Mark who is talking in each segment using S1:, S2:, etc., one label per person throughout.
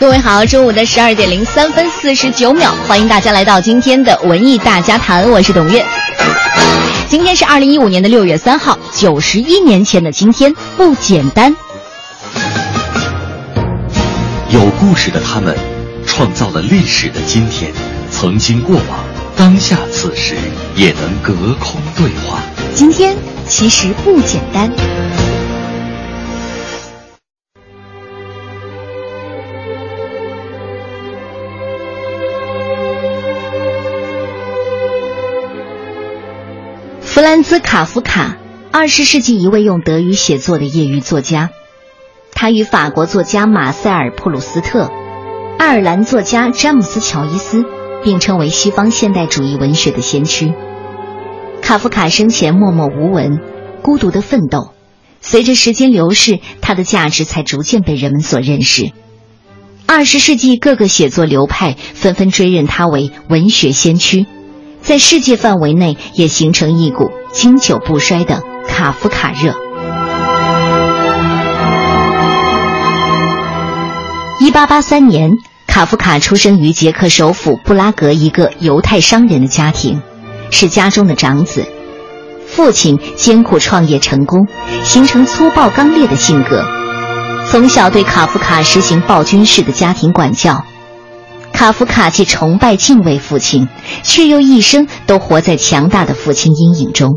S1: 各位好，中午的十二点零三分四十九秒，欢迎大家来到今天的文艺大家谈，我是董月。今天是二零一五年的六月三号，九十一年前的今天不简单。
S2: 有故事的他们，创造了历史的今天，曾经过往，当下此时也能隔空对话。
S1: 今天其实不简单。斯·卡夫卡，二十世纪一位用德语写作的业余作家。他与法国作家马塞尔·普鲁斯特、爱尔兰作家詹姆斯·乔伊斯并称为西方现代主义文学的先驱。卡夫卡生前默默无闻，孤独的奋斗，随着时间流逝，他的价值才逐渐被人们所认识。二十世纪各个写作流派纷纷追认他为文学先驱。在世界范围内也形成一股经久不衰的卡夫卡热。一八八三年，卡夫卡出生于捷克首府布拉格一个犹太商人的家庭，是家中的长子。父亲艰苦创业成功，形成粗暴刚烈的性格，从小对卡夫卡实行暴君式的家庭管教。卡夫卡既崇拜敬畏父亲，却又一生都活在强大的父亲阴影中，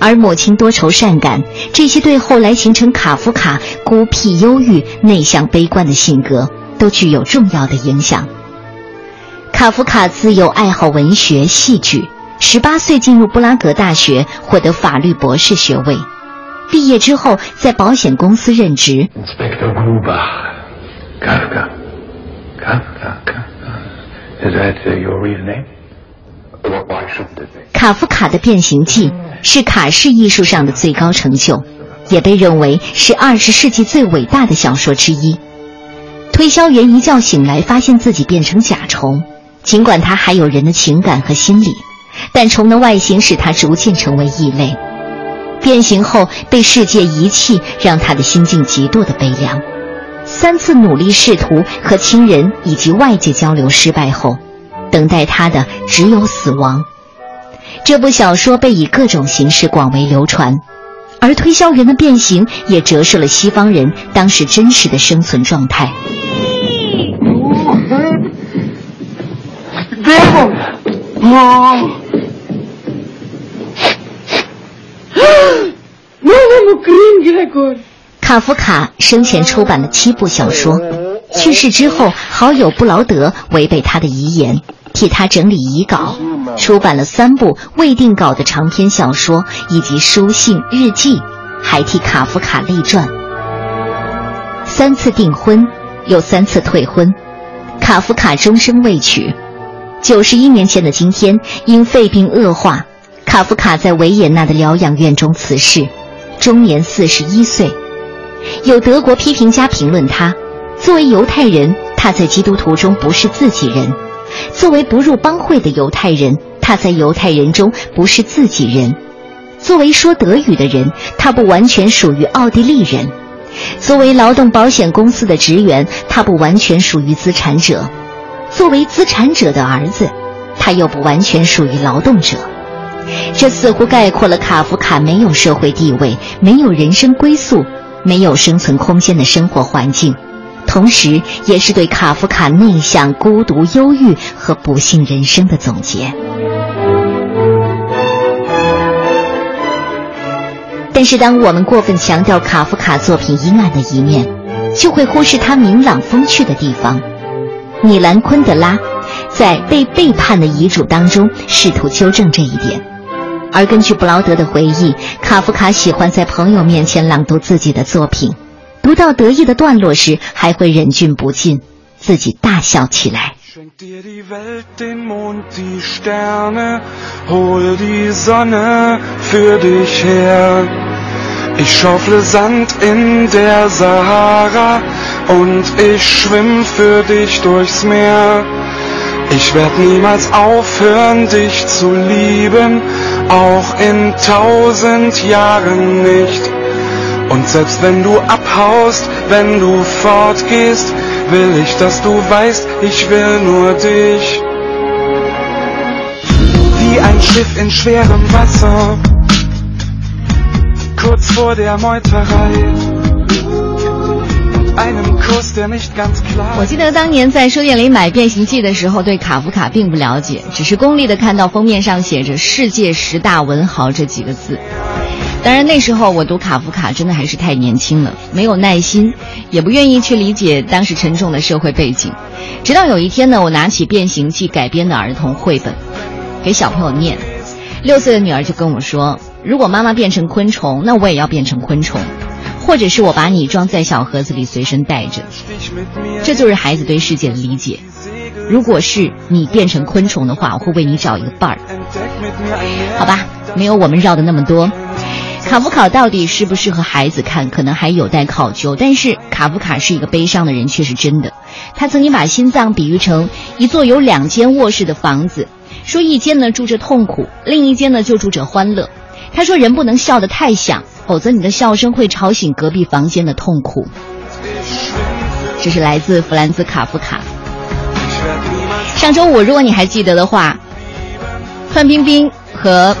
S1: 而母亲多愁善感，这些对后来形成卡夫卡孤僻、忧郁、内向、悲观的性格都具有重要的影响。卡夫卡自幼爱好文学、戏剧，十八岁进入布拉格大学，获得法律博士学位。毕业之后，在保险公司任职。卡夫卡的《变形记》是卡式艺术上的最高成就，也被认为是二十世纪最伟大的小说之一。推销员一觉醒来，发现自己变成甲虫，尽管他还有人的情感和心理，但虫的外形使他逐渐成为异类。变形后被世界遗弃，让他的心境极度的悲凉。三次努力试图和亲人以及外界交流失败后，等待他的只有死亡。这部小说被以各种形式广为流传，而推销员的变形也折射了西方人当时真实的生存状态。卡夫卡生前出版了七部小说，去世之后，好友布劳德违背他的遗言，替他整理遗稿，出版了三部未定稿的长篇小说以及书信日记，还替卡夫卡立传。三次订婚，又三次退婚，卡夫卡终身未娶。九十一年前的今天，因肺病恶化，卡夫卡在维也纳的疗养院中辞世，终年四十一岁。有德国批评家评论他：作为犹太人，他在基督徒中不是自己人；作为不入帮会的犹太人，他在犹太人中不是自己人；作为说德语的人，他不完全属于奥地利人；作为劳动保险公司的职员，他不完全属于资产者；作为资产者的儿子，他又不完全属于劳动者。这似乎概括了卡夫卡没有社会地位、没有人生归宿。没有生存空间的生活环境，同时也是对卡夫卡内向、孤独、忧郁和不幸人生的总结。但是，当我们过分强调卡夫卡作品阴暗的一面，就会忽视他明朗风趣的地方。米兰昆德拉在《被背叛的遗嘱》当中试图纠正这一点。而根据布劳德的回忆，卡夫卡喜欢在朋友面前朗读自己的作品，读到得意的段落时，还会忍俊不禁，自己大笑起来。
S3: Ich werd niemals aufhören, dich zu lieben, auch in tausend Jahren nicht. Und selbst wenn du abhaust, wenn du fortgehst, will ich, dass du weißt, ich will nur dich. Wie ein Schiff in schwerem Wasser, kurz vor der Meuterei.
S1: 我记得当年在书店里买《变形记》的时候，对卡夫卡并不了解，只是功利的看到封面上写着“世界十大文豪”这几个字。当然，那时候我读卡夫卡真的还是太年轻了，没有耐心，也不愿意去理解当时沉重的社会背景。直到有一天呢，我拿起《变形记》改编的儿童绘本，给小朋友念，六岁的女儿就跟我说：“如果妈妈变成昆虫，那我也要变成昆虫，或者是我把你装在小盒子里随身带着。”这就是孩子对世界的理解。如果是你变成昆虫的话，我会为你找一个伴儿。好吧，没有我们绕的那么多。卡夫卡到底适不适合孩子看，可能还有待考究。但是卡夫卡是一个悲伤的人，却是真的。他曾经把心脏比喻成一座有两间卧室的房子，说一间呢住着痛苦，另一间呢就住着欢乐。他说人不能笑得太响，否则你的笑声会吵醒隔壁房间的痛苦。这是来自弗兰兹·卡夫卡。上周五，如果你还记得的话，范冰冰和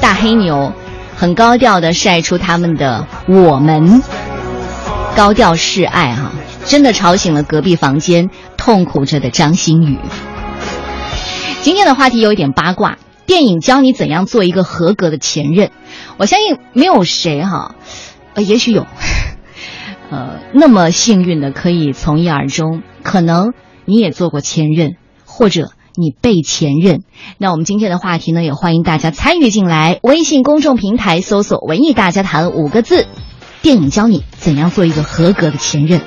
S1: 大黑牛。很高调的晒出他们的我们，高调示爱哈，真的吵醒了隔壁房间痛苦着的张馨予。今天的话题有一点八卦，电影教你怎样做一个合格的前任。我相信没有谁哈，呃，也许有，呃，那么幸运的可以从一而终。可能你也做过前任，或者。你被前任，那我们今天的话题呢，也欢迎大家参与进来。微信公众平台搜索“文艺大家谈”五个字，电影教你怎样做一个合格的前任。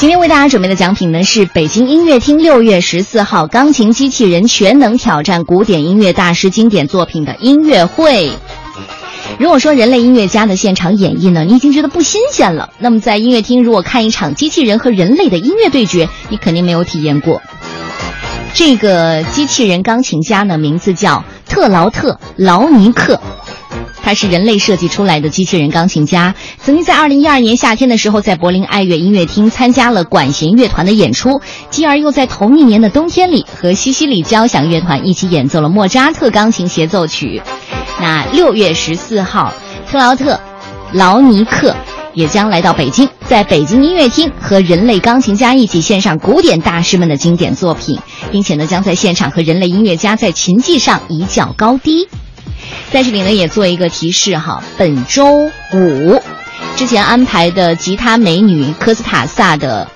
S1: 今天为大家准备的奖品呢，是北京音乐厅六月十四号钢琴机器人全能挑战古典音乐大师经典作品的音乐会。如果说人类音乐家的现场演绎呢，你已经觉得不新鲜了，那么在音乐厅如果看一场机器人和人类的音乐对决，你肯定没有体验过。这个机器人钢琴家呢，名字叫特劳特·劳尼克，他是人类设计出来的机器人钢琴家，曾经在二零一二年夏天的时候，在柏林爱乐音乐厅参加了管弦乐团的演出，继而又在同一年的冬天里和西西里交响乐团一起演奏了莫扎特钢琴协奏曲。那六月十四号，特劳特·劳尼克也将来到北京，在北京音乐厅和人类钢琴家一起献上古典大师们的经典作品，并且呢，将在现场和人类音乐家在琴技上一较高低。在这里呢，也做一个提示哈，本周五之前安排的吉他美女科斯塔萨的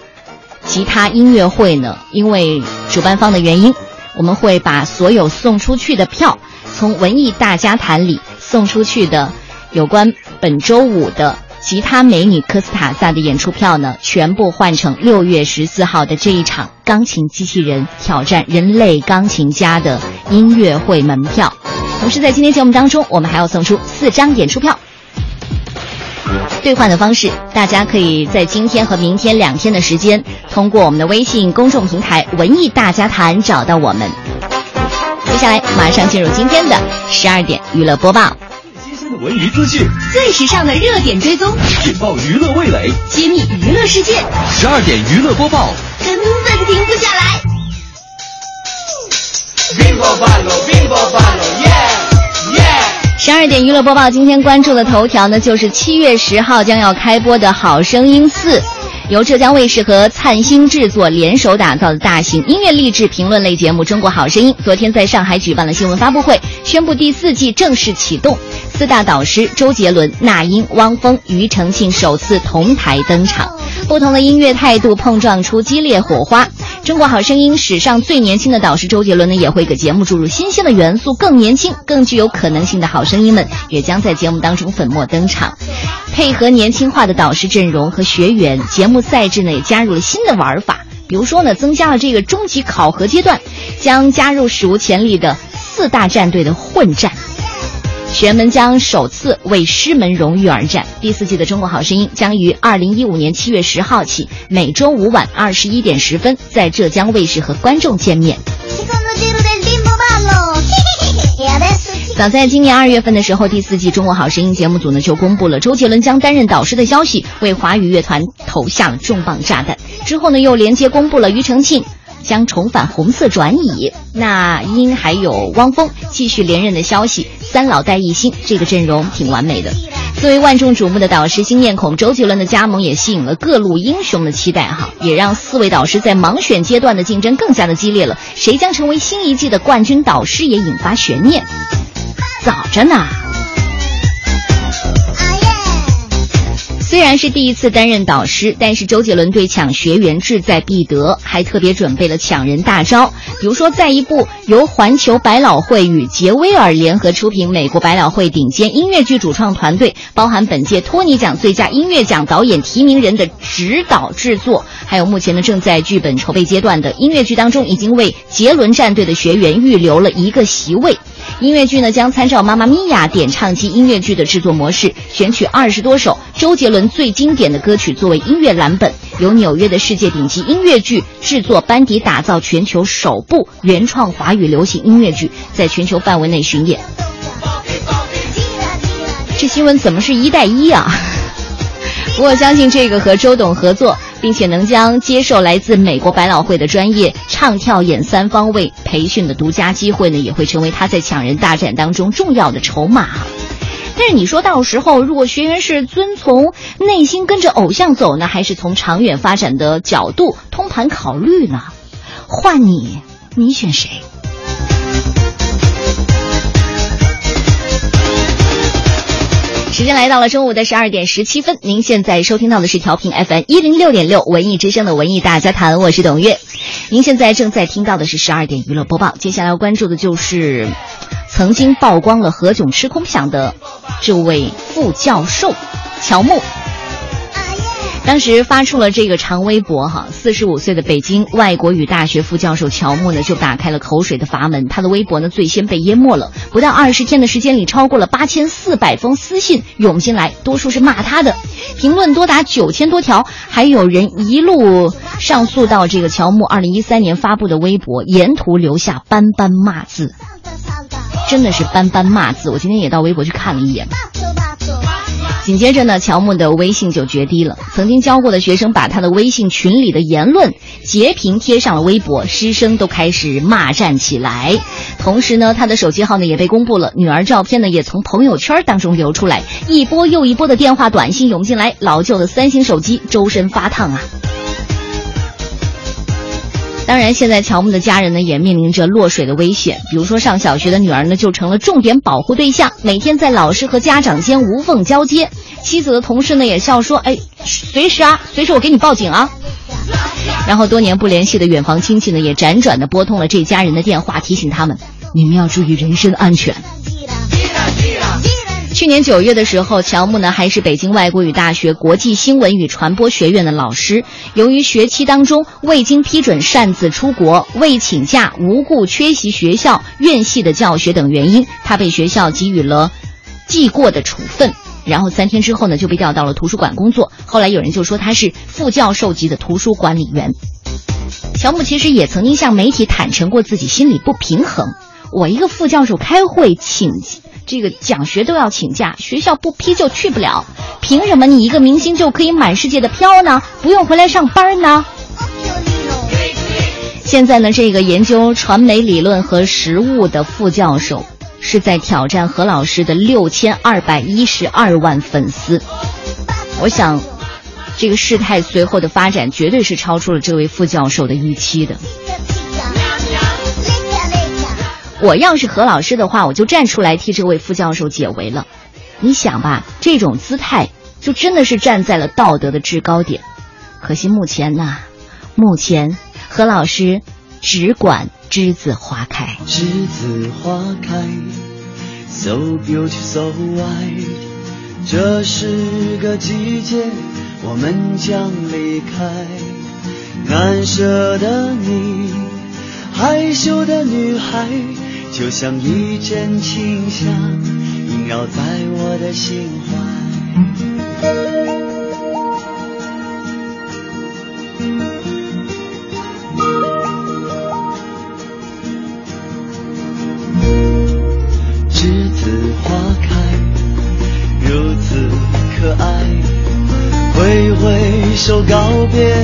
S1: 吉他音乐会呢，因为主办方的原因，我们会把所有送出去的票。从文艺大家谈里送出去的有关本周五的吉他美女科斯塔萨的演出票呢，全部换成六月十四号的这一场钢琴机器人挑战人类钢琴家的音乐会门票。同时，在今天节目当中，我们还要送出四张演出票。兑换的方式，大家可以在今天和明天两天的时间，通过我们的微信公众平台“文艺大家谈”找到我们。接下来马上进入今天的十二点娱乐播报。
S2: 最新鲜的文娱资讯，
S4: 最时尚的热点追踪，
S2: 引爆娱乐味蕾，
S4: 揭秘娱乐世界。
S2: 十二点娱乐播报，
S4: 根本停不下来。
S1: 十二点娱乐播报，今天关注的头条呢，就是七月十号将要开播的《好声音四》。由浙江卫视和灿星制作联手打造的大型音乐励志评论类节目《中国好声音》，昨天在上海举办了新闻发布会，宣布第四季正式启动。四大导师周杰伦、那英、汪峰、庾澄庆首次同台登场，不同的音乐态度碰撞出激烈火花。中国好声音史上最年轻的导师周杰伦呢，也会给节目注入新鲜的元素，更年轻、更具有可能性的好声音们也将在节目当中粉墨登场。配合年轻化的导师阵容和学员，节目赛制呢也加入了新的玩法。比如说呢，增加了这个终极考核阶段，将加入史无前例的四大战队的混战。学员们将首次为师门荣誉而战。第四季的《中国好声音》将于二零一五年七月十号起，每周五晚二十一点十分在浙江卫视和观众见面。早在今年二月份的时候，第四季《中国好声音》节目组呢就公布了周杰伦将担任导师的消息，为华语乐团投下了重磅炸弹。之后呢，又连接公布了庾澄庆将重返红色转椅，那英还有汪峰继续连任的消息。三老带一新，这个阵容挺完美的。作为万众瞩目的导师新面孔，周杰伦的加盟也吸引了各路英雄的期待哈，也让四位导师在盲选阶段的竞争更加的激烈了。谁将成为新一季的冠军导师，也引发悬念。早着呢。虽然是第一次担任导师，但是周杰伦对抢学员志在必得，还特别准备了抢人大招。比如说，在一部由环球百老汇与杰威尔联合出品、美国百老汇顶尖音乐剧主创团队，包含本届托尼奖最佳音乐奖导演提名人的指导制作，还有目前呢正在剧本筹备阶段的音乐剧当中，已经为杰伦战队的学员预留了一个席位。音乐剧呢将参照《妈妈咪呀》点唱机音乐剧的制作模式，选取二十多首周杰伦最经典的歌曲作为音乐蓝本，由纽约的世界顶级音乐剧制作班底打造全球首部原创华语流行音乐剧，在全球范围内巡演。这新闻怎么是一带一啊？不过相信这个和周董合作。并且能将接受来自美国百老汇的专业唱跳演三方位培训的独家机会呢，也会成为他在抢人大战当中重要的筹码。但是你说到时候，如果学员是遵从内心跟着偶像走呢，还是从长远发展的角度通盘考虑呢？换你，你选谁？时间来到了中午的十二点十七分，您现在收听到的是调频 FM 一零六点六文艺之声的文艺大家谈，我是董月。您现在正在听到的是十二点娱乐播报，接下来要关注的就是曾经曝光了何炅吃空饷的这位副教授乔木。当时发出了这个长微博，哈，四十五岁的北京外国语大学副教授乔木呢，就打开了口水的阀门。他的微博呢，最先被淹没了。不到二十天的时间里，超过了八千四百封私信涌进来，多数是骂他的，评论多达九千多条，还有人一路上诉到这个乔木二零一三年发布的微博，沿途留下斑斑骂字，真的是斑斑骂字。我今天也到微博去看了一眼。紧接着呢，乔木的微信就决堤了。曾经教过的学生把他的微信群里的言论截屏贴上了微博，师生都开始骂战起来。同时呢，他的手机号呢也被公布了，女儿照片呢也从朋友圈当中流出来，一波又一波的电话短信涌进来，老旧的三星手机周身发烫啊。当然，现在乔木的家人呢也面临着落水的危险。比如说，上小学的女儿呢就成了重点保护对象，每天在老师和家长间无缝交接。妻子的同事呢也笑说：“哎，随时啊，随时我给你报警啊。”然后多年不联系的远房亲戚呢也辗转的拨通了这家人的电话，提醒他们：“你们要注意人身安全。”去年九月的时候，乔木呢还是北京外国语大学国际新闻与传播学院的老师。由于学期当中未经批准擅自出国、未请假、无故缺席学校院系的教学等原因，他被学校给予了记过的处分。然后三天之后呢，就被调到了图书馆工作。后来有人就说他是副教授级的图书管理员。乔木其实也曾经向媒体坦诚过自己心里不平衡：我一个副教授开会请。这个讲学都要请假，学校不批就去不了。凭什么你一个明星就可以满世界的飘呢？不用回来上班呢？现在呢，这个研究传媒理论和实务的副教授是在挑战何老师的六千二百一十二万粉丝。我想，这个事态随后的发展绝对是超出了这位副教授的预期的。我要是何老师的话，我就站出来替这位副教授解围了。你想吧，这种姿态就真的是站在了道德的制高点。可惜目前呢，目前何老师只管栀子花开。
S5: 栀子花开，so beautiful，so white。这是个季节，我们将离开。难舍的你，害羞的女孩，就像一阵清香，萦绕在我的心怀。栀子花开，如此可爱。挥挥手告别，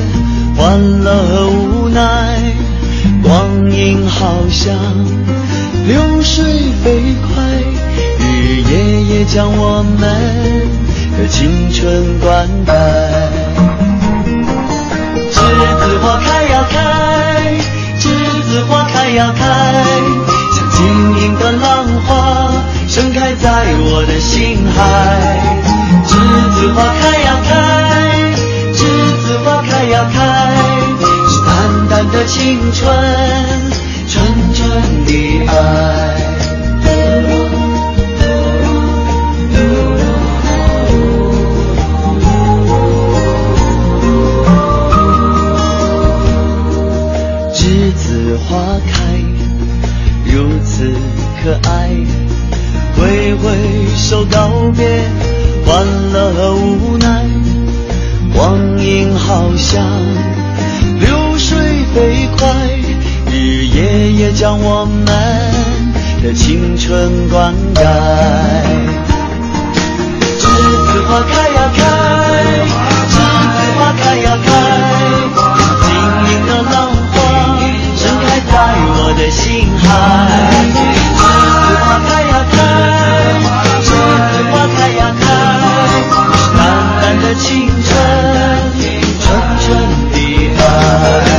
S5: 欢乐和无奈，光阴好像流水飞快，日日夜夜将我们的青春灌溉。栀子花开呀开，栀子花开呀开，像晶莹的浪花盛开在我的心海。栀子花开呀开。栀子花开呀开，是淡淡的青春，的爱。栀子花开，如此可爱，挥挥手告别，欢乐和无奈。光阴好像流水飞快，日夜夜将我们的青春灌溉。栀子花开呀开，栀子花开呀开，晶莹的浪花盛开在我的心海。栀子花开呀开，栀子花开呀开，淡淡的青春，纯纯的爱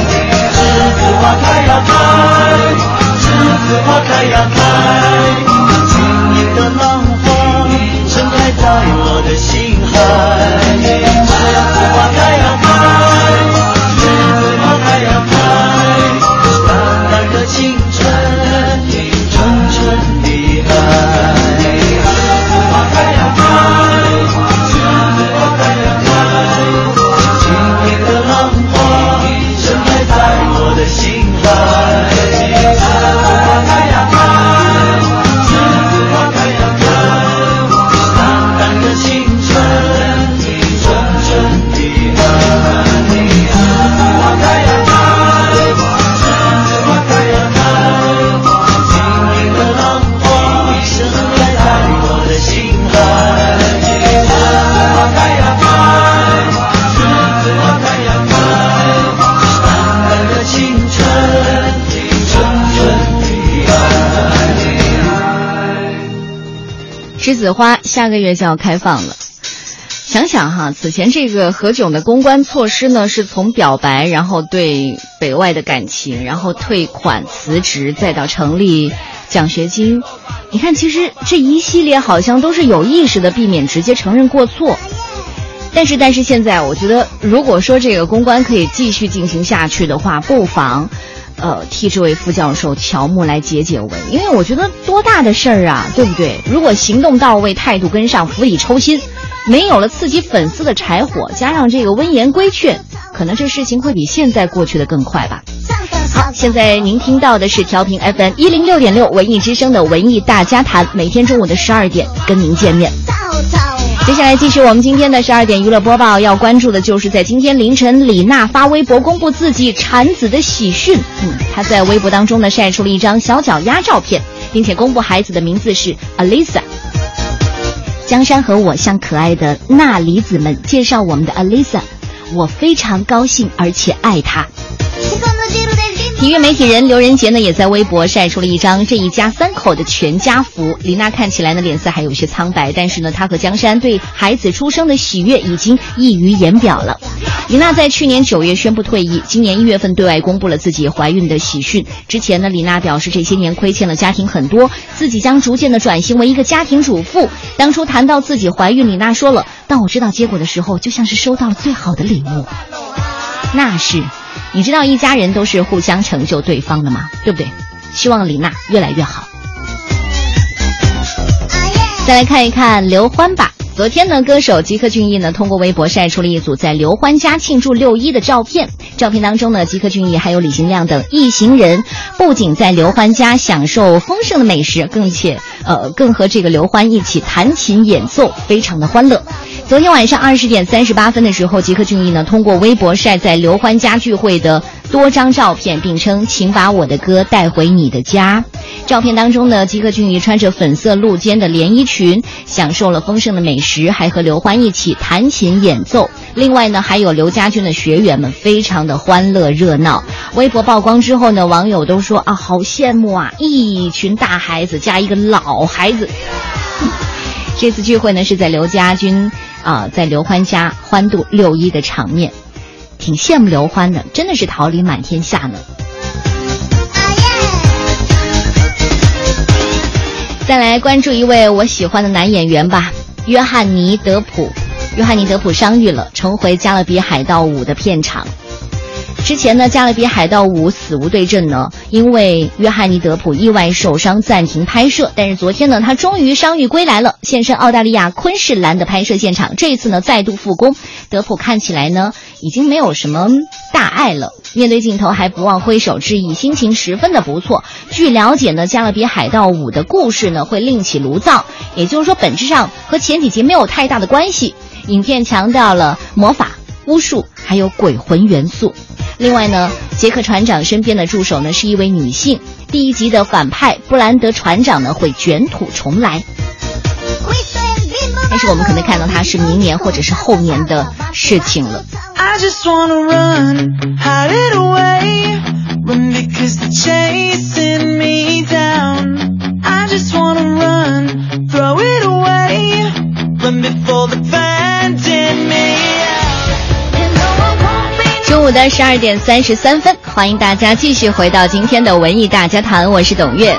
S1: 花下个月就要开放了，想想哈，此前这个何炅的公关措施呢，是从表白，然后对北外的感情，然后退款辞职，再到成立奖学金。你看，其实这一系列好像都是有意识的避免直接承认过错。但是，但是现在我觉得，如果说这个公关可以继续进行下去的话，不妨。呃，替这位副教授乔木来解解围，因为我觉得多大的事儿啊，对不对？如果行动到位，态度跟上，釜底抽薪，没有了刺激粉丝的柴火，加上这个温言规劝，可能这事情会比现在过去的更快吧。好，现在您听到的是调频 FM 一零六点六文艺之声的文艺大家谈，每天中午的十二点跟您见面。接下来继续我们今天的十二点娱乐播报，要关注的就是在今天凌晨，李娜发微博公布自己产子的喜讯。嗯，她在微博当中呢晒出了一张小脚丫照片，并且公布孩子的名字是 Alisa。江山和我向可爱的钠离子们介绍我们的 Alisa，我非常高兴而且爱她。体育媒体人刘仁杰呢，也在微博晒出了一张这一家三口的全家福。李娜看起来呢，脸色还有些苍白，但是呢，她和江山对孩子出生的喜悦已经溢于言表了。李娜在去年九月宣布退役，今年一月份对外公布了自己怀孕的喜讯。之前呢，李娜表示这些年亏欠了家庭很多，自己将逐渐的转型为一个家庭主妇。当初谈到自己怀孕，李娜说了：“当我知道结果的时候，就像是收到了最好的礼物。”那是。你知道一家人都是互相成就对方的吗？对不对？希望李娜越来越好。再来看一看刘欢吧。昨天呢，歌手吉克隽逸呢通过微博晒出了一组在刘欢家庆祝六一的照片。照片当中呢，吉克隽逸还有李行亮等一行人，不仅在刘欢家享受丰盛的美食，更且呃更和这个刘欢一起弹琴演奏，非常的欢乐。昨天晚上二十点三十八分的时候，吉克隽逸呢通过微博晒在刘欢家聚会的多张照片，并称：“请把我的歌带回你的家。”照片当中呢，吉克隽逸穿着粉色露肩的连衣裙，享受了丰盛的美食，还和刘欢一起弹琴演奏。另外呢，还有刘家军的学员们，非常的欢乐热闹。微博曝光之后呢，网友都说啊，好羡慕啊，一群大孩子加一个老孩子。这次聚会呢，是在刘家军。啊，在刘欢家欢度六一的场面，挺羡慕刘欢的，真的是桃李满天下呢。再来关注一位我喜欢的男演员吧，约翰尼·德普。约翰尼·德普伤愈了，重回《加勒比海盗五》的片场。之前呢，《加勒比海盗五：死无对证》呢，因为约翰尼·德普意外受伤暂停拍摄。但是昨天呢，他终于伤愈归来了，现身澳大利亚昆士兰的拍摄现场。这一次呢，再度复工。德普看起来呢，已经没有什么大碍了。面对镜头还不忘挥手致意，心情十分的不错。据了解呢，《加勒比海盗五》的故事呢，会另起炉灶，也就是说，本质上和前几集没有太大的关系。影片强调了魔法、巫术还有鬼魂元素。另外呢，杰克船长身边的助手呢是一位女性。第一集的反派布兰德船长呢会卷土重来，但是我们可能看到他是明年或者是后年的事情了。中的十二点三十三分，欢迎大家继续回到今天的文艺大家谈，我是董月。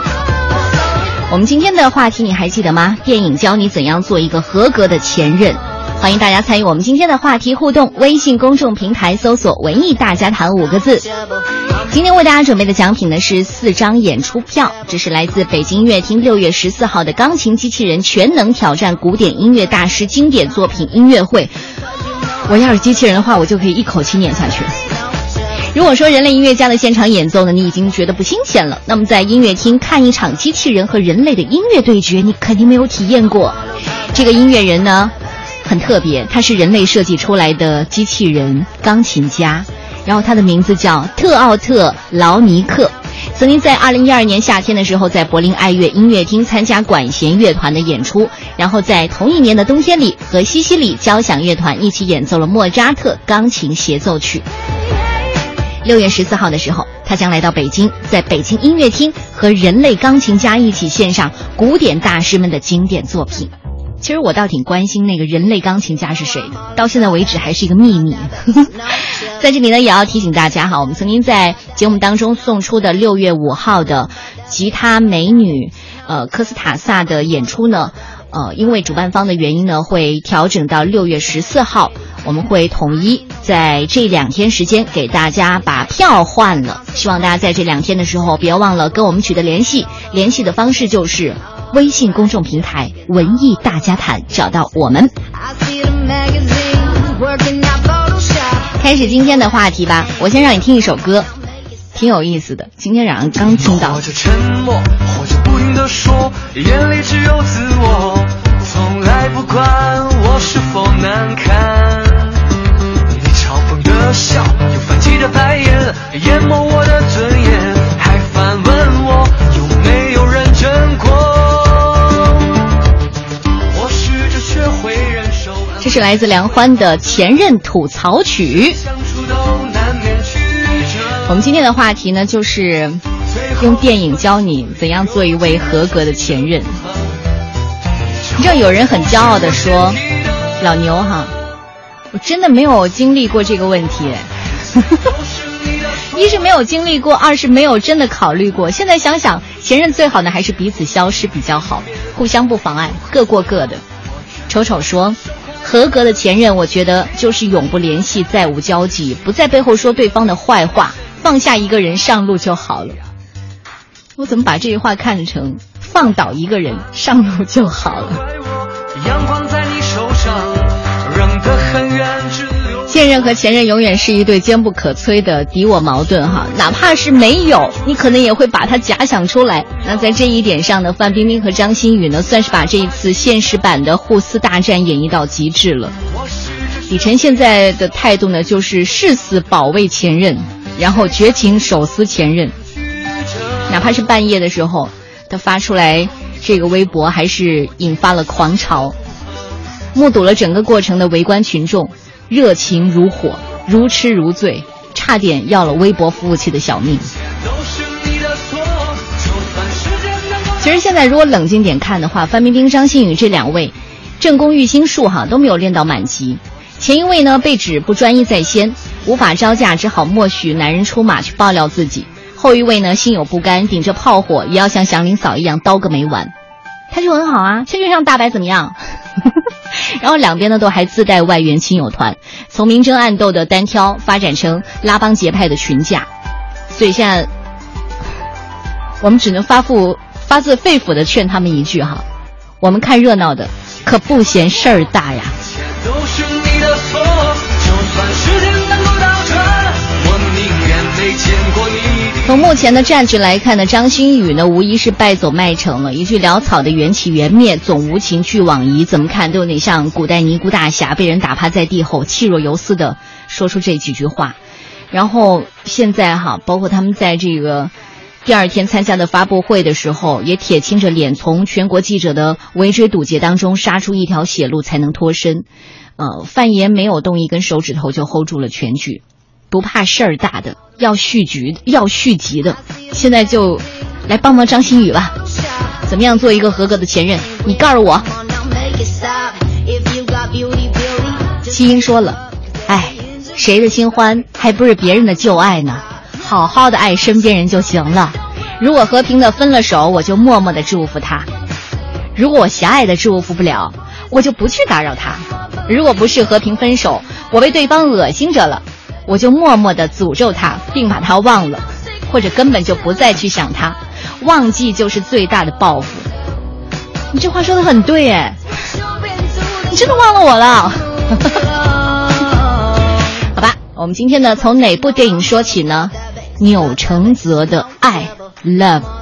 S1: 我们今天的话题你还记得吗？电影教你怎样做一个合格的前任。欢迎大家参与我们今天的话题互动，微信公众平台搜索“文艺大家谈”五个字。今天为大家准备的奖品呢是四张演出票，这是来自北京音乐厅六月十四号的钢琴机器人全能挑战古典音乐大师经典作品音乐会。我要是机器人的话，我就可以一口气念下去。如果说人类音乐家的现场演奏呢，你已经觉得不新鲜了，那么在音乐厅看一场机器人和人类的音乐对决，你肯定没有体验过。这个音乐人呢，很特别，他是人类设计出来的机器人钢琴家，然后他的名字叫特奥特劳尼克。曾经在二零一二年夏天的时候，在柏林爱乐音乐厅参加管弦乐团的演出，然后在同一年的冬天里，和西西里交响乐团一起演奏了莫扎特钢琴协奏曲。六月十四号的时候，他将来到北京，在北京音乐厅和人类钢琴家一起献上古典大师们的经典作品。其实我倒挺关心那个人类钢琴家是谁的，到现在为止还是一个秘密。在这里呢，也要提醒大家哈，我们曾经在节目当中送出的六月五号的吉他美女，呃，科斯塔萨的演出呢，呃，因为主办方的原因呢，会调整到六月十四号，我们会统一在这两天时间给大家把票换了。希望大家在这两天的时候，别忘了跟我们取得联系，联系的方式就是。微信公众平台“文艺大家谈”找到我们，开始今天的话题吧。我先让你听一首歌，挺有意思的。今天早上刚听到。或者沉默，或者不停的说，眼里只有自我，从来不管我是否难堪。你嘲讽的笑，又泛起的白眼，淹没我的尊是来自梁欢的前任吐槽曲。我们今天的话题呢，就是用电影教你怎样做一位合格的前任。你知道有人很骄傲的说：“老牛哈，我真的没有经历过这个问题，一是没有经历过，二是没有真的考虑过。现在想想，前任最好呢还是彼此消失比较好，互相不妨碍，各过各的。”丑丑说。合格的前任，我觉得就是永不联系，再无交集，不在背后说对方的坏话，放下一个人上路就好了。我怎么把这句话看成放倒一个人上路就好了？现任和前任永远是一对坚不可摧的敌我矛盾哈，哪怕是没有，你可能也会把它假想出来。那在这一点上呢，范冰冰和张馨予呢，算是把这一次现实版的互撕大战演绎到极致了。李晨现在的态度呢，就是誓死保卫前任，然后绝情手撕前任，哪怕是半夜的时候，他发出来这个微博，还是引发了狂潮。目睹了整个过程的围观群众。热情如火，如痴如醉，差点要了微博服务器的小命。其实现在如果冷静点看的话，范冰冰、张馨予这两位正宫育心术哈都没有练到满级。前一位呢被指不专一在先，无法招架，只好默许男人出马去爆料自己。后一位呢心有不甘，顶着炮火也要像祥林嫂一样刀个没完。他就很好啊，圈圈上大白怎么样？然后两边呢都还自带外援亲友团，从明争暗斗的单挑发展成拉帮结派的群架，所以现在我们只能发腹发自肺腑的劝他们一句哈，我们看热闹的可不嫌事儿大呀。从目前的战局来看呢，张馨予呢无疑是败走麦城了。一句潦草的缘起缘灭，总无情俱往矣，怎么看都有点像古代尼姑大侠被人打趴在地后，气若游丝的说出这几句话。然后现在哈，包括他们在这个第二天参加的发布会的时候，也铁青着脸从全国记者的围追堵截当中杀出一条血路才能脱身。呃，范爷没有动一根手指头就 hold 住了全局。不怕事儿大的，要续局、要续集的，现在就来帮帮张馨予吧。怎么样做一个合格的前任？你告诉我。七英说了，哎，谁的新欢还不是别人的旧爱呢？好好的爱身边人就行了。如果和平的分了手，我就默默的祝福他；如果我狭隘的祝福不了，我就不去打扰他。如果不是和平分手，我被对方恶心着了。我就默默的诅咒他，并把他忘了，或者根本就不再去想他，忘记就是最大的报复。你这话说的很对哎，你真的忘了我了？好吧，我们今天呢，从哪部电影说起呢？钮承泽的《爱》，Love。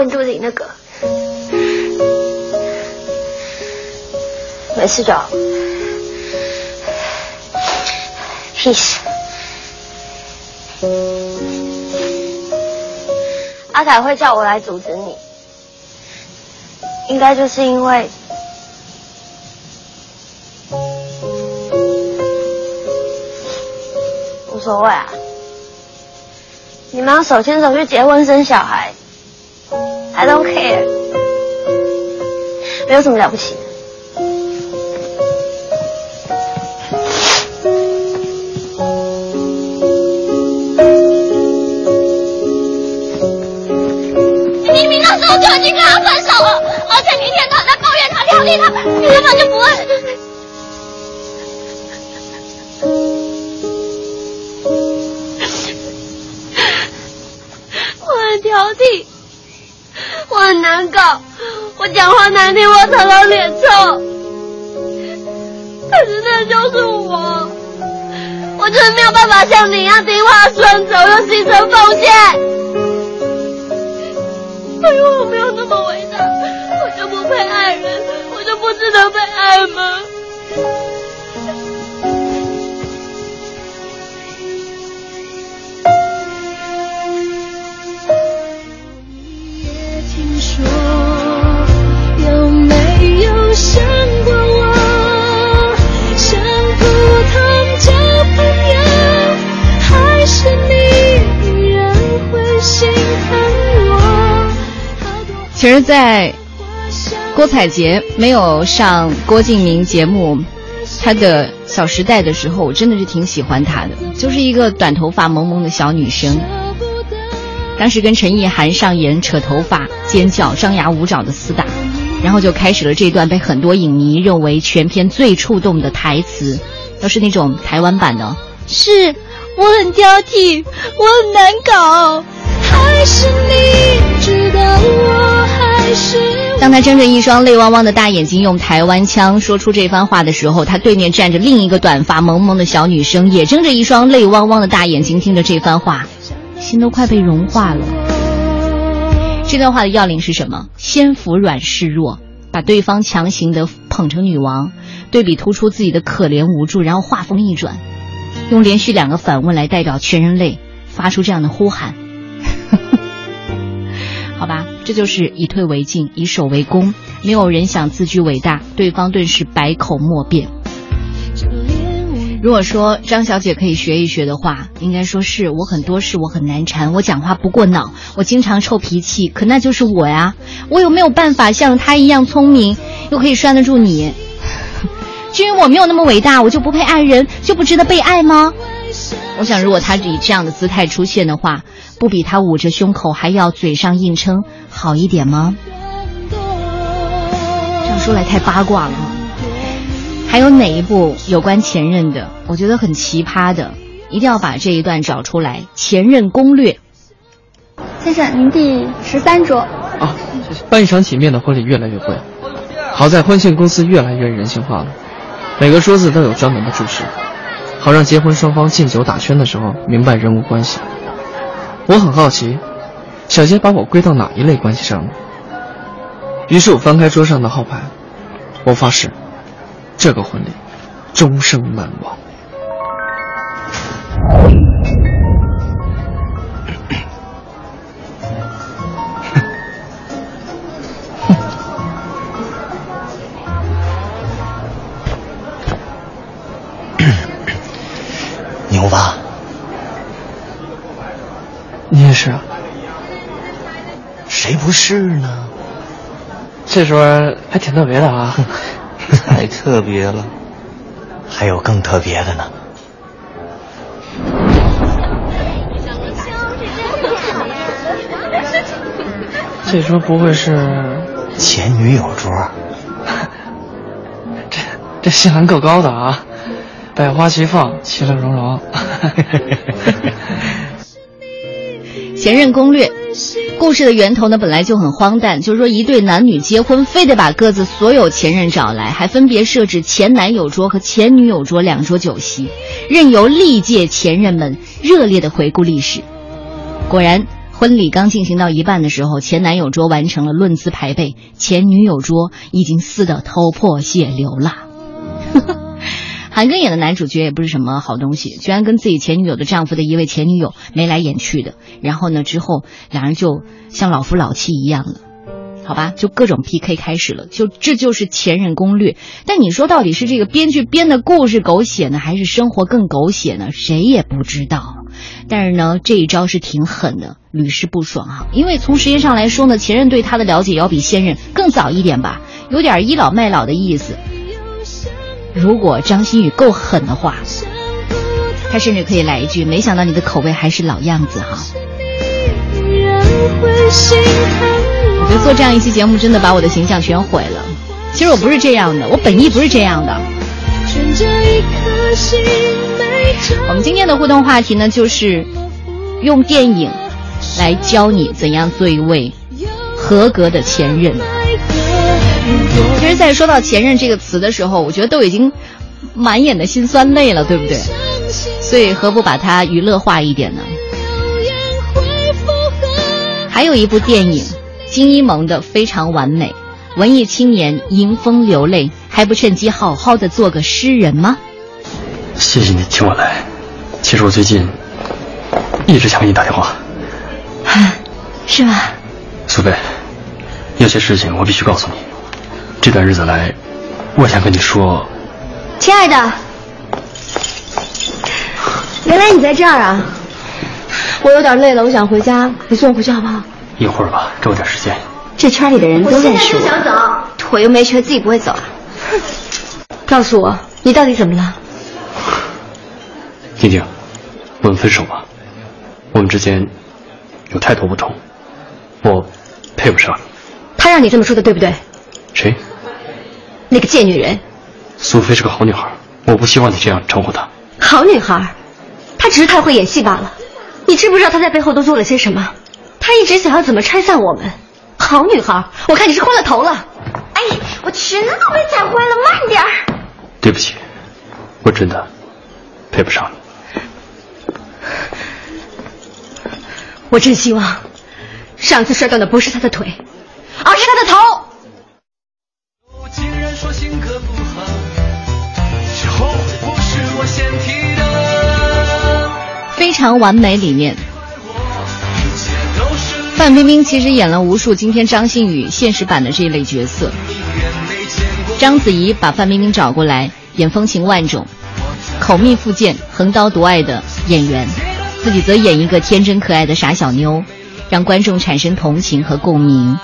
S4: 问
S6: 肚子里那个。没事就好。屁事。阿凯会叫我来阻止你，应该就是因为。无所谓啊，你们要手牵手去结婚生小孩，I don't care，没有什么了不起。
S4: 你明明那时候就已经跟他分手了，而且你一天到晚在抱怨他、挑剔他，你根本就不会。
S6: 很难搞，我讲话难听，我常常脸臭。可是那就是我，我就是没有办法像你一样听话顺从又牺牲奉献。因为我没有那么伟大，我就不配爱人，我就不值得被爱吗？
S1: 其实，在郭采洁没有上郭敬明节目他的《小时代》的时候，我真的是挺喜欢他的，就是一个短头发萌萌的小女生。当时跟陈意涵上演扯头发、尖叫、张牙舞爪的厮打，然后就开始了这段被很多影迷认为全片最触动的台词，都是那种台湾版的。
S6: 是我很挑剔，我很难搞，
S1: 当他睁着一双泪汪汪的大眼睛，用台湾腔说出这番话的时候，他对面站着另一个短发萌萌的小女生，也睁着一双泪汪汪的大眼睛听着这番话，心都快被融化了。这段话的要领是什么？先服软示弱，把对方强行的捧成女王，对比突出自己的可怜无助，然后话锋一转，用连续两个反问来代表全人类，发出这样的呼喊。好吧，这就是以退为进，以守为攻。没有人想自居伟大，对方顿时百口莫辩。如果说张小姐可以学一学的话，应该说是我很多事我很难缠，我讲话不过脑，我经常臭脾气，可那就是我呀。我有没有办法像她一样聪明，又可以拴得住你？至于我没有那么伟大，我就不配爱人，就不值得被爱吗？我想，如果他以这样的姿态出现的话，不比他捂着胸口还要嘴上硬撑好一点吗？这样说来太八卦了。还有哪一部有关前任的？我觉得很奇葩的，一定要把这一段找出来。前任攻略。
S7: 先生，您第十三桌。
S8: 啊，办一场体面的婚礼越来越贵，好在婚庆公司越来越人性化了，每个桌子都有专门的注释。好让结婚双方敬酒打圈的时候明白人物关系。我很好奇，小杰把我归到哪一类关系上了？于是我翻开桌上的号牌，我发誓，这个婚礼终生难忘。是啊？
S9: 谁不是呢？
S8: 这桌还挺特别的啊！
S9: 太特别了，还有更特别的呢。
S8: 这桌不会是
S9: 前女友桌？
S8: 这这新闻够高的啊！百花齐放，其乐融融。
S1: 前任攻略，故事的源头呢本来就很荒诞，就是说一对男女结婚，非得把各自所有前任找来，还分别设置前男友桌和前女友桌两桌酒席，任由历届前任们热烈的回顾历史。果然，婚礼刚进行到一半的时候，前男友桌完成了论资排辈，前女友桌已经撕得头破血流了。韩庚演的男主角也不是什么好东西，居然跟自己前女友的丈夫的一位前女友眉来眼去的，然后呢，之后两人就像老夫老妻一样了，好吧，就各种 PK 开始了，就这就是前任攻略。但你说到底是这个编剧编的故事狗血呢，还是生活更狗血呢？谁也不知道。但是呢，这一招是挺狠的，屡试不爽啊。因为从时间上来说呢，前任对他的了解要比现任更早一点吧，有点倚老卖老的意思。如果张馨予够狠的话，他甚至可以来一句：“没想到你的口味还是老样子哈。”我觉得做这样一期节目，真的把我的形象全毁了。其实我不是这样的，我本意不是这样的。我们今天的互动话题呢，就是用电影来教你怎样做一位合格的前任。其实，在说到“前任”这个词的时候，我觉得都已经满眼的心酸泪了，对不对？所以，何不把它娱乐化一点呢？还有一部电影，金一萌的《非常完美》，文艺青年迎风流泪，还不趁机好好的做个诗人吗？
S10: 谢谢你请我来。其实我最近一直想给你打电话。
S1: 是吧？
S10: 苏菲，有些事情我必须告诉你。这段日子来，我想跟你说，
S7: 亲爱的，原来你在这儿啊！我有点累了，我想回家，你送我回去好不好？
S10: 一会儿吧，给我点时间。
S7: 这圈里的人都认识我。
S4: 想走，
S7: 腿又没瘸，自己不会走啊？告诉我，你到底怎么了？
S10: 静静，我们分手吧。我们之间有太多不同，我配不上你。
S7: 他让你这么说的，对不对？
S10: 谁？
S7: 那个贱女人。
S10: 苏菲是个好女孩，我不希望你这样称呼她。
S7: 好女孩，她只是太会演戏罢了。你知不知道她在背后都做了些什么？她一直想要怎么拆散我们。好女孩，我看你是昏了头了。
S4: 哎，我裙子都被踩坏了，慢点儿。
S10: 对不起，我真的配不上你。
S7: 我真希望，上次摔断的不是他的腿，而是他的头。
S1: 常完美里面，范冰冰其实演了无数今天张馨予现实版的这一类角色。章子怡把范冰冰找过来演风情万种、口蜜腹剑、横刀夺爱的演员，自己则演一个天真可爱的傻小妞，让观众产生同情和共鸣。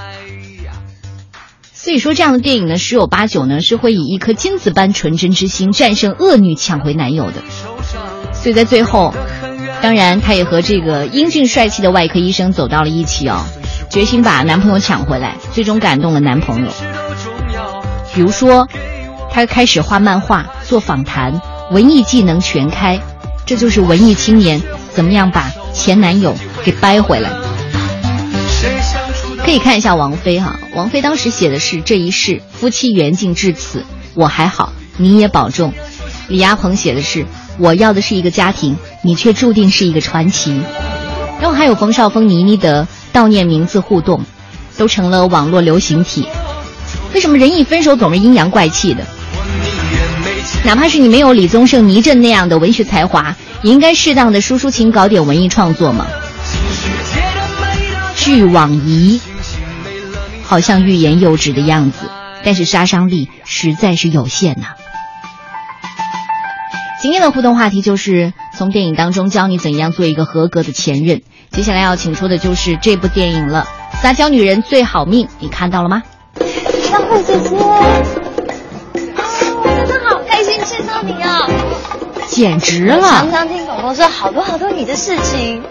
S1: 所以说，这样的电影呢，十有八九呢是会以一颗金子般纯真之心战胜恶女，抢回男友的。所以在最后，当然她也和这个英俊帅气的外科医生走到了一起哦，决心把男朋友抢回来，最终感动了男朋友。比如说，她开始画漫画、做访谈，文艺技能全开，这就是文艺青年怎么样把前男友给掰回来。可以看一下王菲哈，王菲当时写的是这一世夫妻缘尽至此，我还好，你也保重。李亚鹏写的是我要的是一个家庭，你却注定是一个传奇。然后还有冯绍峰、倪妮的悼念名字互动，都成了网络流行体。为什么人一分手总是阴阳怪气的？哪怕是你没有李宗盛、倪震那样的文学才华，也应该适当的抒抒情，搞点文艺创作嘛。俱往矣，好像欲言又止的样子，但是杀伤力实在是有限呐、今天的互动话题就是从电影当中教你怎样做一个合格的前任。接下来要请出的就是这部电影了，《撒娇女人最好命》，你看到了吗？
S4: 张慧姐姐我，真的好开心见到你啊！
S1: 简直了！
S4: 常常听狗狗说好多好多你的事情，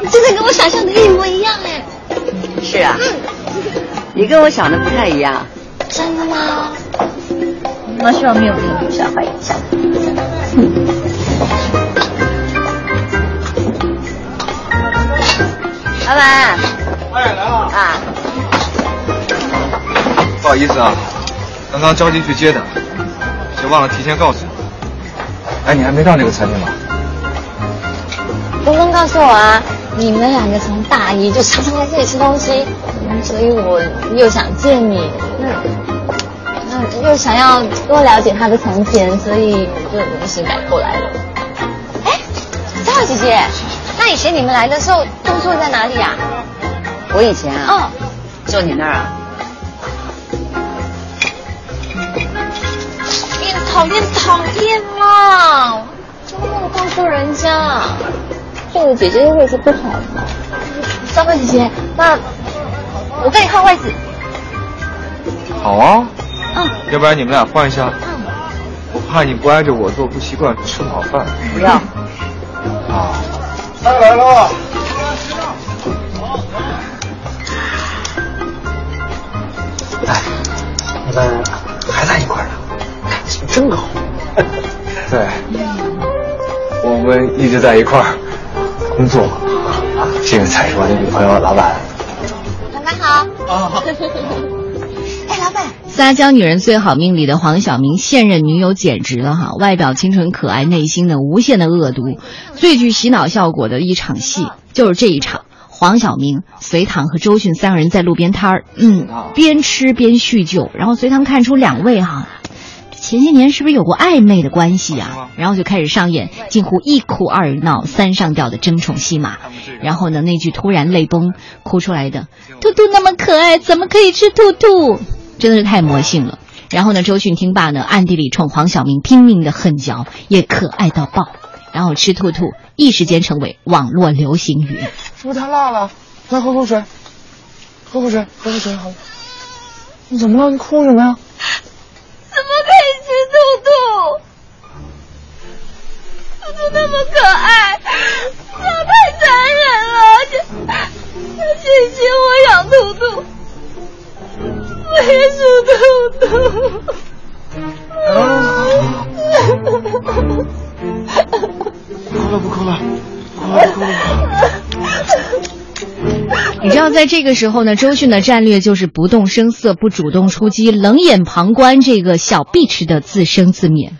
S4: 你真的跟我想象的一模一样哎！
S11: 是啊，你跟我想的不太一样。
S4: 真的吗？
S11: 那希望没有给你留下坏印象。老板，
S12: 哎，来了
S11: 啊！
S12: 不好意思啊，刚刚着急去接的，就忘了提前告诉你。哎，你还没到那个餐厅吗？
S4: 东东告诉我啊，你们两个从大一就常常在这里吃东西，嗯所以我又想见你，那那又想要多了解他的从前，所以我就临时改过来了。哎，佳慧姐姐，那以前你们来的时候都住在哪里啊？
S11: 我以前啊，
S4: 哦，
S11: 就你那儿啊，
S4: 你讨厌讨厌嘛！怎么没有告诉人家？这个姐姐的位置不好嘛。佳慧姐姐，那我跟你换位置。
S12: 好啊，
S4: 嗯，
S12: 要不然你们俩换一下。我怕你不挨着我坐不习惯，吃不好饭。
S11: 不要。
S12: 啊，菜来了。哎，你们还在一块儿呢，感情真好。对，我们一直在一块儿工作。这个才是我的女朋友，老板。
S4: 老板好。
S12: 啊。
S1: 撒娇女人最好命》里的黄晓明现任女友简直了哈，外表清纯可爱，内心的无限的恶毒。最具洗脑效果的一场戏就是这一场，黄晓明、隋唐和周迅三个人在路边摊儿，嗯，边吃边叙旧。然后隋唐看出两位哈，前些年是不是有过暧昧的关系啊？然后就开始上演近乎一哭二闹三上吊的争宠戏码。然后呢，那句突然泪崩哭出来的“兔兔那么可爱，怎么可以吃兔兔”，真的是太魔性了。然后呢，周迅听罢呢，暗地里冲黄晓明拼命的恨嚼，也可爱到爆。然后吃兔兔，一时间成为网络流行语。
S12: 是不是太辣了？来喝口水，喝口水，喝口水，好了。你怎么了？你哭什么呀？
S4: 怎么可以吃兔兔？兔兔那么可爱，那太残忍了！这，谢谢我养兔兔。
S12: 哭了不哭了？哭了不哭了？
S1: 你知道，在这个时候呢，周迅的战略就是不动声色，不主动出击，冷眼旁观这个小 bitch 的自生自灭。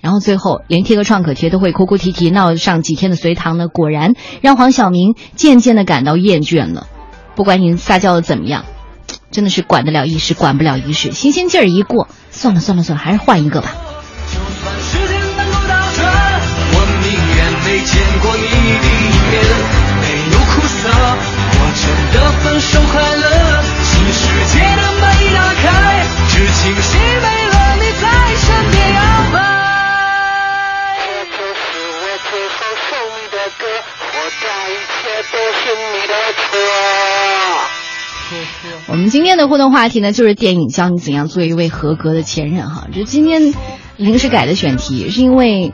S1: 然后最后连贴个创可贴都会哭哭啼啼闹上几天的隋唐呢，果然让黄晓明渐渐的感到厌倦了。不管你撒娇的怎么样，真的是管得了一时，管不了一世。新鲜劲儿一过，算了算了算了，还是换一个吧。
S5: 时间能够倒转，我宁愿没见过你第一面，没有苦涩，我真的分手快乐。新世界的门一打开，只庆幸没了你在身边摇摆。这就是我最后送你的歌，活该一切都是你的错。
S1: 我们今天的互动话题呢，就是电影教你怎样做一位合格的前任哈。这今天临时改的选题，是因为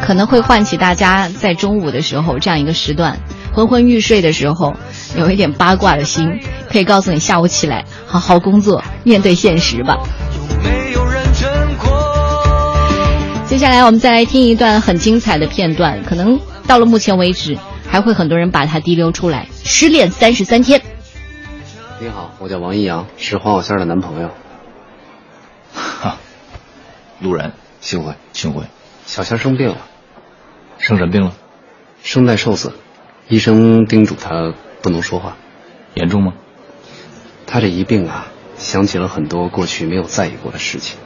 S1: 可能会唤起大家在中午的时候这样一个时段昏昏欲睡的时候，有一点八卦的心，可以告诉你下午起来好好工作，面对现实吧。接下来我们再来听一段很精彩的片段，可能到了目前为止，还会很多人把它滴溜出来。失恋三十三天。
S13: 你好，我叫王一阳，是黄小仙的男朋友。
S14: 哈，路人，
S13: 幸会，
S14: 幸会。
S13: 小仙生病了，
S14: 生什么病了？
S13: 声带受损，医生叮嘱他不能说话。
S14: 严重吗？
S13: 他这一病啊，想起了很多过去没有在意过的事情。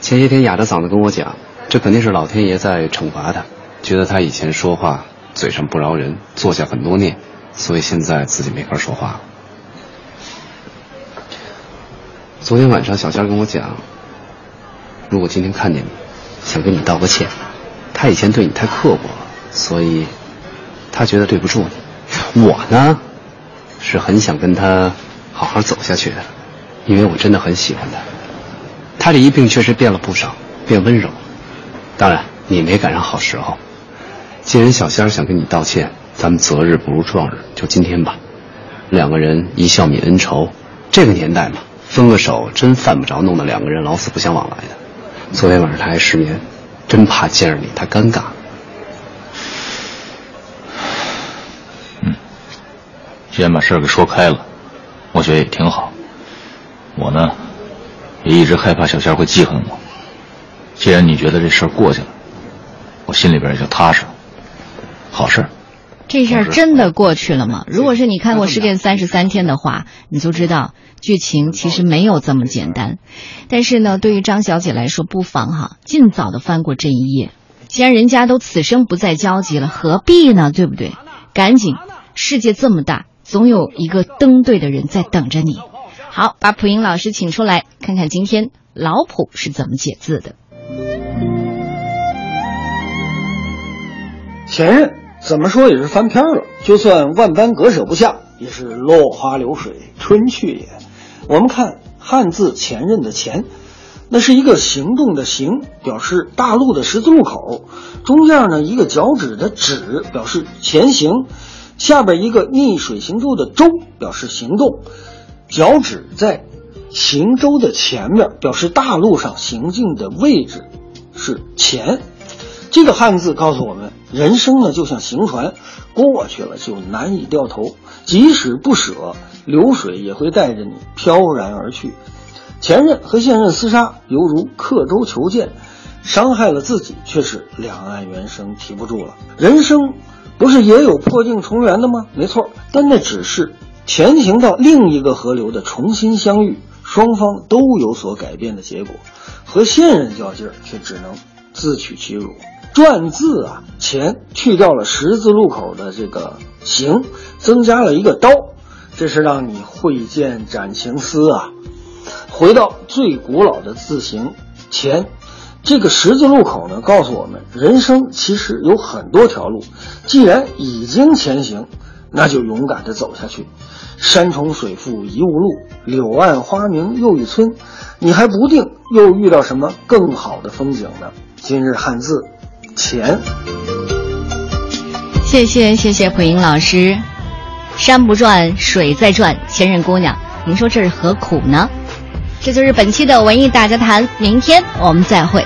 S13: 前些天哑着嗓子跟我讲，这肯定是老天爷在惩罚他，觉得他以前说话嘴上不饶人，做下很多孽，所以现在自己没法说话了。昨天晚上小仙跟我讲，如果今天看见你，想跟你道个歉。他以前对你太刻薄了，所以他觉得对不住你。我呢，是很想跟他好好走下去的，因为我真的很喜欢他。他这一病确实变了不少，变温柔。当然，你没赶上好时候。既然小仙想跟你道歉，咱们择日不如撞日，就今天吧。两个人一笑泯恩仇，这个年代嘛。分个手真犯不着，弄得两个人老死不相往来的。昨天晚上他还失眠，真怕见着你他尴尬。
S14: 嗯，既然把事儿给说开了，我觉得也挺好。我呢，也一直害怕小仙会记恨我。既然你觉得这事儿过去了，我心里边也就踏实了。好事。
S1: 这事儿真的过去了吗？如果是你看过《失恋三十三天》的话，你就知道剧情其实没有这么简单。但是呢，对于张小姐来说，不妨哈尽早的翻过这一页。既然人家都此生不再交集了，何必呢？对不对？赶紧，世界这么大，总有一个登对的人在等着你。好，把普英老师请出来，看看今天老普是怎么解字的。
S15: 前任。怎么说也是翻篇了，就算万般割舍不下，也是落花流水，春去也。我们看汉字“前任”的“前”，那是一个行动的“行”，表示大路的十字路口；中间呢一个脚趾的“趾”，表示前行；下边一个逆水行舟的“舟”，表示行动。脚趾在行舟的前面，表示大路上行进的位置是前。这个汉字告诉我们。人生呢，就像行船，过去了就难以掉头，即使不舍，流水也会带着你飘然而去。前任和现任厮杀，犹如刻舟求剑，伤害了自己，却是两岸猿声啼不住了。人生不是也有破镜重圆的吗？没错，但那只是前行到另一个河流的重新相遇，双方都有所改变的结果。和现任较劲儿，却只能自取其辱。篆字啊，前去掉了十字路口的这个行，增加了一个刀，这是让你挥剑斩情丝啊。回到最古老的字形前，这个十字路口呢，告诉我们人生其实有很多条路，既然已经前行，那就勇敢的走下去。山重水复疑无路，柳暗花明又一村，你还不定又遇到什么更好的风景呢。今日汉字。钱，
S1: 谢谢谢谢蒲英老师。山不转，水在转。前任姑娘，您说这是何苦呢？这就是本期的文艺大家谈，明天我们再会。